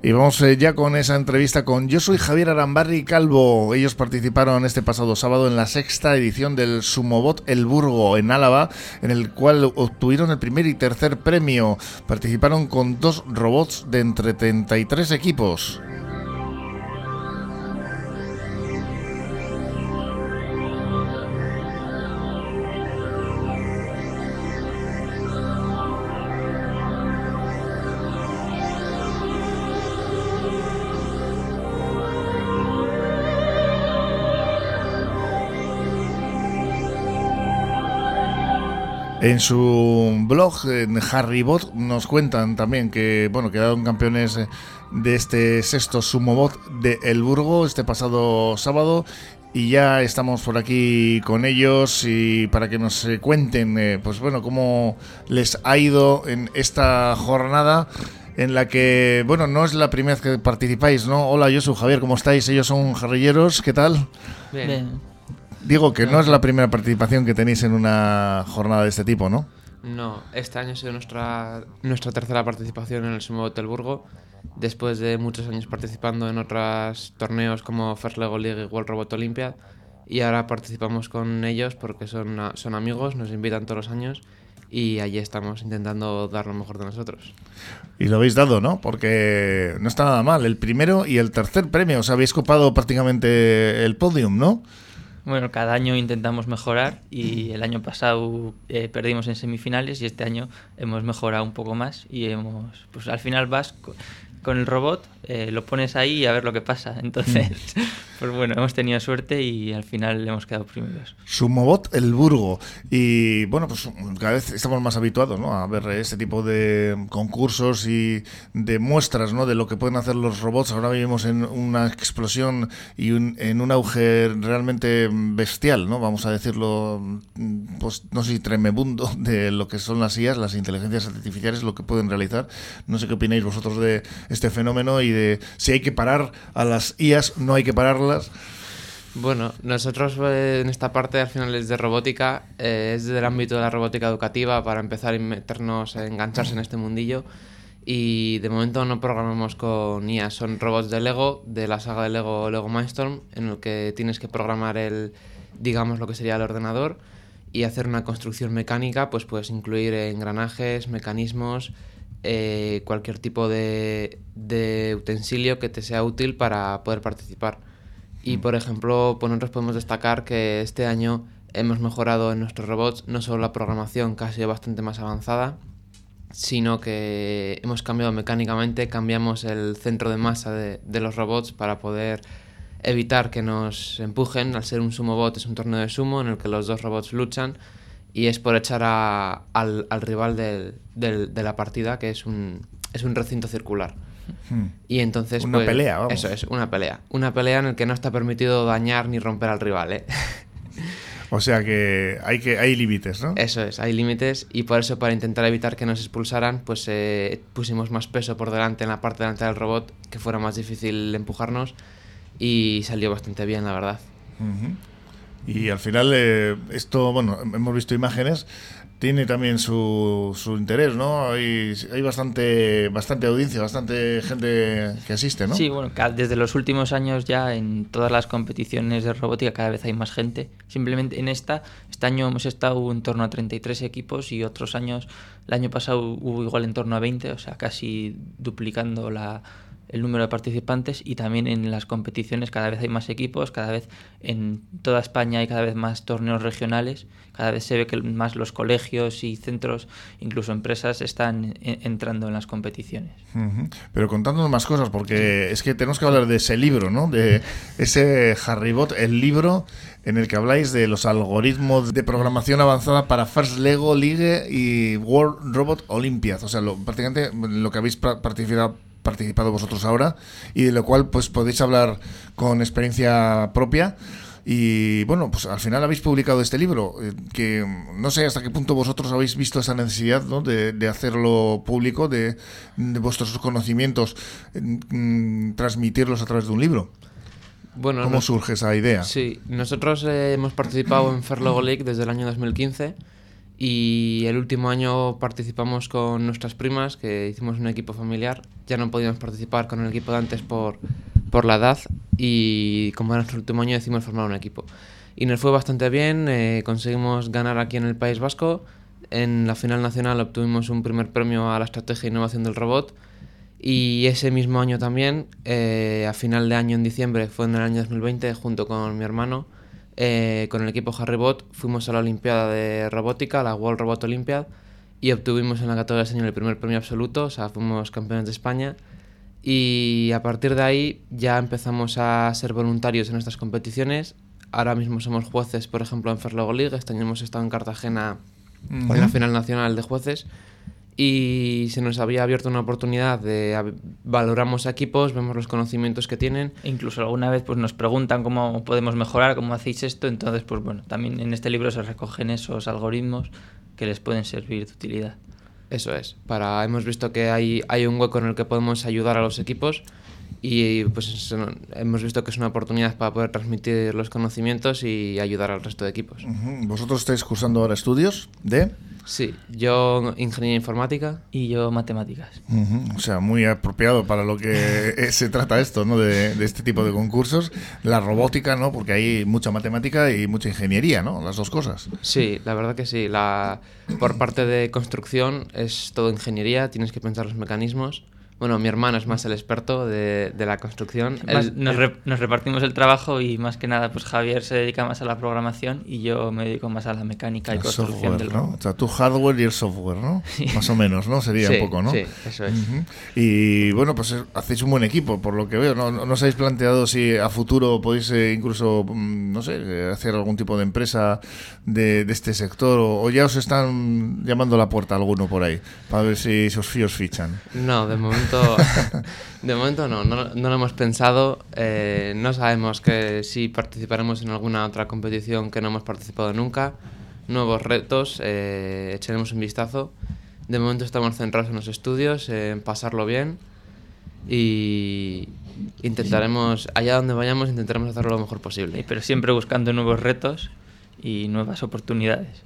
Y vamos eh, ya con esa entrevista con Yo soy Javier Arambarri Calvo. Ellos participaron este pasado sábado en la sexta edición del Sumobot El Burgo en Álava, en el cual obtuvieron el primer y tercer premio. Participaron con dos robots de entre 33 equipos. En su blog, en Harrybot, nos cuentan también que bueno quedaron campeones de este sexto Sumobot de El Burgo este pasado sábado. Y ya estamos por aquí con ellos. Y para que nos eh, cuenten eh, pues bueno cómo les ha ido en esta jornada en la que bueno no es la primera vez que participáis no hola yo soy Javier cómo estáis ellos son jarrilleros qué tal Bien. Digo que no es la primera participación que tenéis en una jornada de este tipo, ¿no? No, este año ha sido nuestra, nuestra tercera participación en el Sumo Hotel Burgo, después de muchos años participando en otros torneos como First Lego League y World Robot Olympia, y ahora participamos con ellos porque son, son amigos, nos invitan todos los años y allí estamos intentando dar lo mejor de nosotros. Y lo habéis dado, ¿no? Porque no está nada mal, el primero y el tercer premio, os habéis copado prácticamente el podium, ¿no? Bueno, cada año intentamos mejorar y el año pasado eh, perdimos en semifinales y este año hemos mejorado un poco más y hemos, pues al final vas con el robot, eh, lo pones ahí y a ver lo que pasa. Entonces, pues bueno, hemos tenido suerte y al final hemos quedado primeros. Sumobot El Burgo. Y bueno, pues cada vez estamos más habituados ¿no? a ver este tipo de concursos y de muestras ¿no? de lo que pueden hacer los robots. Ahora vivimos en una explosión y en un auge realmente bestial, ¿no? vamos a decirlo, pues no sé si tremebundo, de lo que son las IAS, las inteligencias artificiales, lo que pueden realizar. No sé qué opináis vosotros de este fenómeno y de si hay que parar a las IAS, no hay que pararlas. Bueno, nosotros eh, en esta parte al final es de robótica, eh, es del ámbito de la robótica educativa para empezar a meternos, a engancharse en este mundillo. Y de momento no programamos con IA, son robots de Lego, de la saga de Lego Lego Mindstorm, en el que tienes que programar el, digamos, lo que sería el ordenador y hacer una construcción mecánica, pues puedes incluir engranajes, mecanismos, eh, cualquier tipo de, utensilio que te sea útil para poder participar. Y mm. por ejemplo, pues nosotros podemos destacar que este año hemos mejorado en nuestros robots no solo la programación, que ha sido bastante más avanzada, sino que hemos cambiado mecánicamente, cambiamos el centro de masa de, de los robots para poder evitar que nos empujen. Al ser un sumo bot es un torneo de sumo en el que los dos robots luchan y es por echar al, rival de la partida, que es un, es un recinto circular. Hmm. Y entonces. Una pues, pelea, vamos. Eso es, una pelea. Una pelea en la que no está permitido dañar ni romper al rival, ¿eh? O sea que hay, que hay límites, ¿no? Eso es, hay límites y por eso para intentar evitar que nos expulsaran, pues eh, pusimos más peso por delante en la parte delante del robot, que fuera más difícil empujarnos y salió bastante bien, la verdad. Y al final, eh, esto, bueno, hemos visto imágenes, tiene también su, su interés, ¿no? Hay, hay bastante, bastante audiencia, bastante gente que asiste, ¿no? Sí, bueno, desde los últimos años ya en todas las competiciones de robótica cada vez hay más gente. Simplemente en esta, este año hemos estado en torno a 33 equipos y otros años, el año pasado hubo igual en torno a 20, o sea, casi duplicando la el número de participantes y también en las competiciones cada vez hay más equipos, cada vez en toda España hay cada vez más torneos regionales, cada vez se ve que más los colegios y centros, incluso empresas, están entrando en las competiciones. Pero contándonos más cosas, porque es que tenemos que hablar de ese libro, ¿no? De ese Harrybot, el libro en el que habláis de los algoritmos de programación avanzada para First Lego League y World Robot Olympiad. O sea, lo, prácticamente lo que habéis participado participado vosotros ahora y de lo cual pues podéis hablar con experiencia propia. Y bueno, pues al final habéis publicado este libro, eh, que no sé hasta qué punto vosotros habéis visto esa necesidad ¿no? de, hacerlo público, de, vuestros conocimientos, mm, transmitirlos a través de un libro. Bueno, ¿Cómo surge esa idea? Sí, nosotros eh, hemos participado en Fairlogo League desde el año 2015 Y el último año participamos con nuestras primas, que hicimos un equipo familiar. Ya no podíamos participar con el equipo de antes por, por la edad y como era nuestro último año decidimos formar un equipo. Y nos fue bastante bien, eh, conseguimos ganar aquí en el País Vasco. En la final nacional obtuvimos un primer premio a la estrategia e innovación del robot. Y ese mismo año también, eh, a final de año en diciembre, fue en el año 2020, junto con mi hermano, eh, con el equipo Harrybot, fuimos a la Olimpiada de Robótica, la World Robot Olympiad, y obtuvimos en la categoría señor el primer premio absoluto, o sea, fuimos campeones de España. Y a partir de ahí ya empezamos a ser voluntarios en estas competiciones. Ahora mismo somos jueces, por ejemplo, en Ferlego League. Este año hemos estado en Cartagena en la final nacional de jueces y se nos había abierto una oportunidad de valoramos equipos, vemos los conocimientos que tienen. E incluso alguna vez pues nos preguntan cómo podemos mejorar, cómo hacéis esto, entonces pues bueno, también en este libro se recogen esos algoritmos que les pueden servir de utilidad. Eso es, para hemos visto que hay, hay un hueco en el que podemos ayudar a los equipos y pues hemos visto que es una oportunidad para poder transmitir los conocimientos y ayudar al resto de equipos. ¿Vosotros estáis cursando ahora estudios de...? Sí, yo ingeniería informática. Y yo matemáticas. O sea, muy apropiado para lo que se trata esto, ¿no? De, este tipo de concursos. La robótica, ¿no? Porque hay mucha matemática y mucha ingeniería, ¿no? Las dos cosas. Sí, la verdad que sí. La, por parte de construcción es todo ingeniería, tienes que pensar los mecanismos. Bueno, mi hermano es más el experto de, de la construcción. nos, nos, repartimos el trabajo y más que nada, pues Javier se dedica más a la programación y yo me dedico más a la mecánica y construcción del ¿no? O sea, tú hardware y el software, ¿no? Más o menos, ¿no? Sería un poco, ¿no? Sí, eso es. Y bueno, pues eh, hacéis un buen equipo, por lo que veo. ¿No, no os habéis planteado si a futuro podéis eh, incluso, mm, no sé, eh, hacer algún tipo de empresa de, de este sector o, o, ya os están llamando a la puerta alguno por ahí para ver si os, os fichan? No, de momento de momento no, no, lo hemos pensado. Eh, no sabemos que si participaremos en alguna otra competición que no hemos participado nunca. Nuevos retos, eh, echaremos un vistazo. De momento estamos centrados en los estudios, en pasarlo bien y intentaremos, allá donde vayamos, intentaremos hacerlo lo mejor posible. pero siempre buscando nuevos retos y nuevas oportunidades.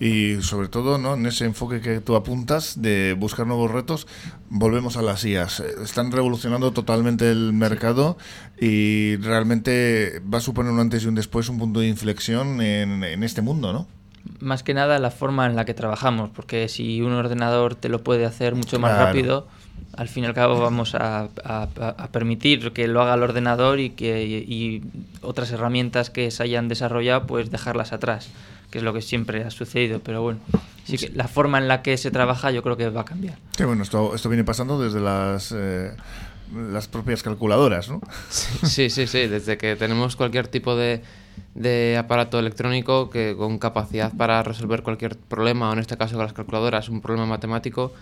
Y sobre todo, ¿no? en ese enfoque que tú apuntas de buscar nuevos retos, volvemos a las IAS. Están revolucionando totalmente el mercado y realmente va a suponer un antes y un después, un punto de inflexión en, en este mundo, ¿no? Más que nada la forma en la que trabajamos, porque si un ordenador te lo puede hacer mucho más rápido, al fin y al cabo vamos a, permitir que lo haga el ordenador y que y otras herramientas que se hayan desarrollado pues dejarlas atrás que es lo que siempre ha sucedido. Pero bueno sí que la forma en la que se trabaja yo creo que va a cambiar. Sí, bueno esto, esto viene pasando desde las eh, las propias calculadoras ¿no? sí sí sí desde que tenemos cualquier tipo de de aparato electrónico que con capacidad para resolver cualquier problema o en este caso con las calculadoras un problema matemático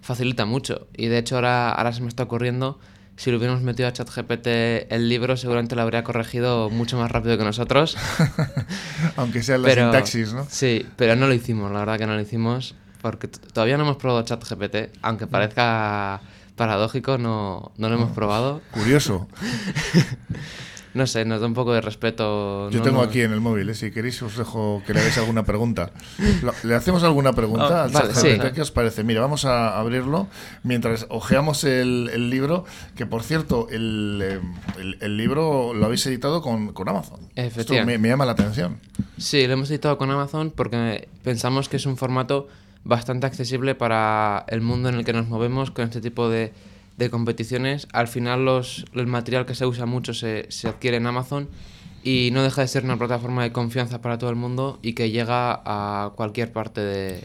facilita mucho. Y de hecho ahora, ahora se me está ocurriendo, si lo hubiéramos metido a ChatGPT el libro, seguramente lo habría corregido mucho más rápido que nosotros. Aunque sea la sintaxis, ¿no? Sí, pero no lo hicimos, la verdad que no lo hicimos, porque todavía no hemos probado ChatGPT, aunque parezca paradójico, no, no lo hemos probado. Curioso. No sé, nos da un poco de respeto. Yo tengo aquí en el móvil, ¿eh? si queréis os dejo que le hagáis alguna pregunta. ¿Le hacemos alguna pregunta al vale, sí. ¿Qué os parece? Mira, vamos a abrirlo mientras ojeamos el, libro, que por cierto, el, el, libro lo habéis editado con, con Amazon. Esto me, me llama la atención. Sí, lo hemos editado con Amazon porque pensamos que es un formato bastante accesible para el mundo en el que nos movemos con este tipo de de competiciones, al final los, el material que se usa mucho se, se, adquiere en Amazon y no deja de ser una plataforma de confianza para todo el mundo y que llega a cualquier parte de,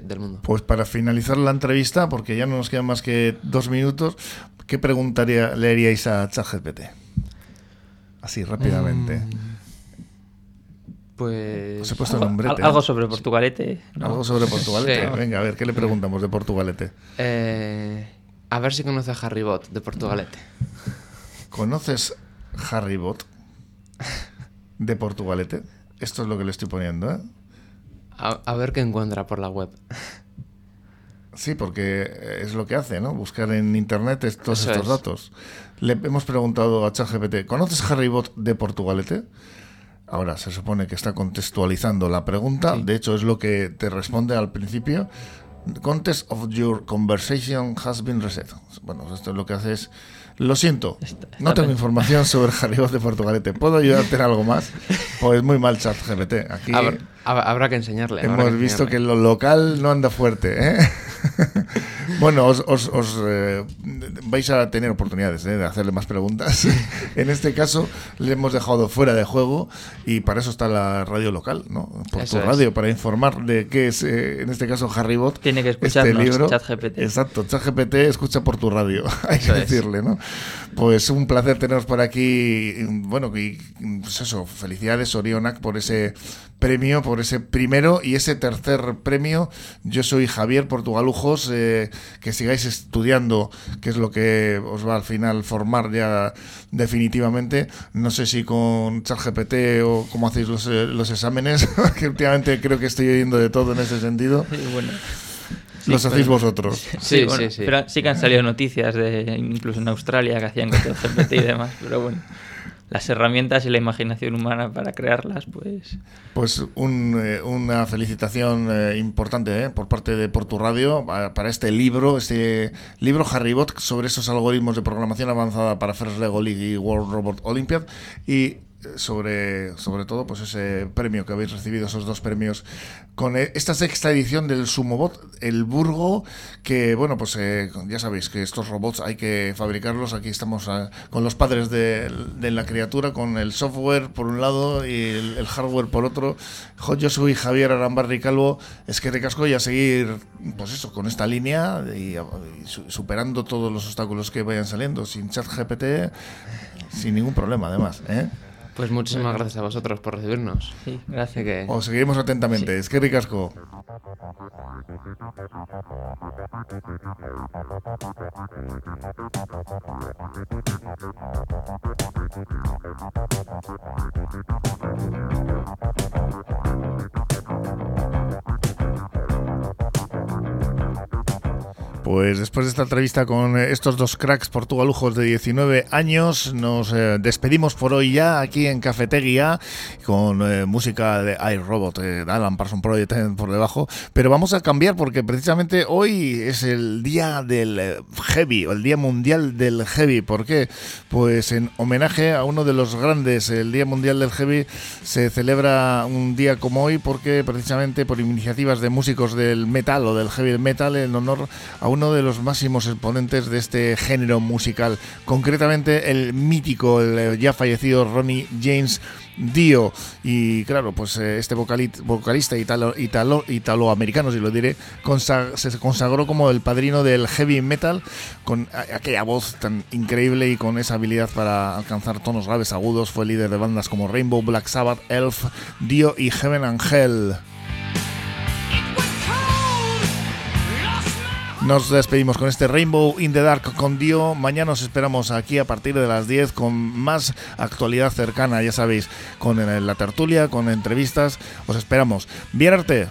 del mundo. Pues para finalizar la entrevista, porque ya no nos quedan más que dos minutos, ¿qué preguntaría le haríais a ChatGPT? Así rápidamente. Mm, pues. he puesto nombre. Algo sobre Portugalete. Algo sobre Portugalete. Venga, a ver, ¿qué le preguntamos de Portugalete? Eh, a ver si conoce a Harry Bot de Portugalete. ¿Conoces Harry Bot de Portugalete? Esto es lo que le estoy poniendo, ¿eh? A, ver qué encuentra por la web. Sí, porque es lo que hace, ¿no? Buscar en internet todos estos datos. Le hemos preguntado a ChatGPT, ¿conoces Harry Bot de Portugalete? Ahora se supone que está contextualizando la pregunta, de hecho es lo que te responde al principio. The context of your conversation has been reset. Bueno, esto es lo que hace es lo siento, no tengo información sobre Harry de Portugalete. ¿Puedo ayudarte en algo más? Pues muy mal chat GPT. Aquí habrá, que enseñarle. Hemos visto que lo local no anda fuerte. ¿eh? bueno, os, eh, vais a tener oportunidades ¿eh? de hacerle más preguntas. en este caso, le hemos dejado fuera de juego y para eso está la radio local, ¿no? Por tu radio, para informar de qué es, en este caso, Harry Bot. Tiene que escuchar este libro. ChatGPT. Exacto, ChatGPT escucha por tu radio. Hay que decirle, ¿no? Pues un placer teneros por aquí. Bueno, y pues eso, felicidades Orionac por ese premio, por ese primero y ese tercer premio. Yo soy Javier Portugalujos, eh, que sigáis estudiando, que es lo que os va al final formar ya definitivamente. No sé si con ChatGPT o cómo hacéis los, eh, los exámenes, que últimamente creo que estoy oyendo de todo en ese sentido. bueno los hacéis vosotros. Sí, sí, sí, Pero sí que han salido noticias, de incluso en Australia, que hacían con GPT y demás. Pero bueno, las herramientas y la imaginación humana para crearlas, pues... Pues eh, una felicitación eh, importante eh, por parte de Portu Radio para este libro, este libro Harrybot sobre esos algoritmos de programación avanzada para First Lego League y World Robot Olympiad. Y sobre, sobre todo pues ese premio que habéis recibido, esos dos premios, con e, esta sexta edición del Sumobot, el Burgo, que bueno, pues eh, ya sabéis que estos robots hay que fabricarlos, aquí estamos eh, con los padres de, la criatura, con el software por un lado y el, hardware por otro. Yo soy Javier Arambarri Calvo, es que te casco y a seguir, pues eso, con esta línea y, superando todos los obstáculos que vayan saliendo, sin chat GPT, sin ningún problema además, ¿eh? Pues muchísimas gracias a vosotros por recibirnos. Sí, gracias. Que... Os seguimos atentamente. Es que ricasco. Pues después de esta entrevista con eh, estos dos cracks portugalujos de 19 años, nos eh, despedimos por hoy ya aquí en Cafetería con eh, música de iRobot, de Alan Parson Project por debajo. Pero vamos a cambiar porque precisamente hoy es el día del heavy, o el día mundial del heavy. ¿Por qué? Pues en homenaje a uno de los grandes, el Día Mundial del Heavy se celebra un día como hoy porque precisamente por iniciativas de músicos del metal o del heavy metal en honor a uno de los máximos exponentes de este género musical, concretamente el mítico, el eh, ya fallecido Ronnie James Dio. Y claro, pues eh, este vocalista italo, italo, italoamericano, si lo diré, se consagró como el padrino del heavy metal con aquella voz tan increíble y con esa habilidad para alcanzar tonos graves agudos. Fue líder de bandas como Rainbow, Black Sabbath, Elf, Dio y Heaven Angel. Nos despedimos con este Rainbow in the Dark con Dio. Mañana nos esperamos aquí a partir de las 10 con más actualidad cercana, ya sabéis, con la tertulia, con entrevistas. Os esperamos. Bien arte.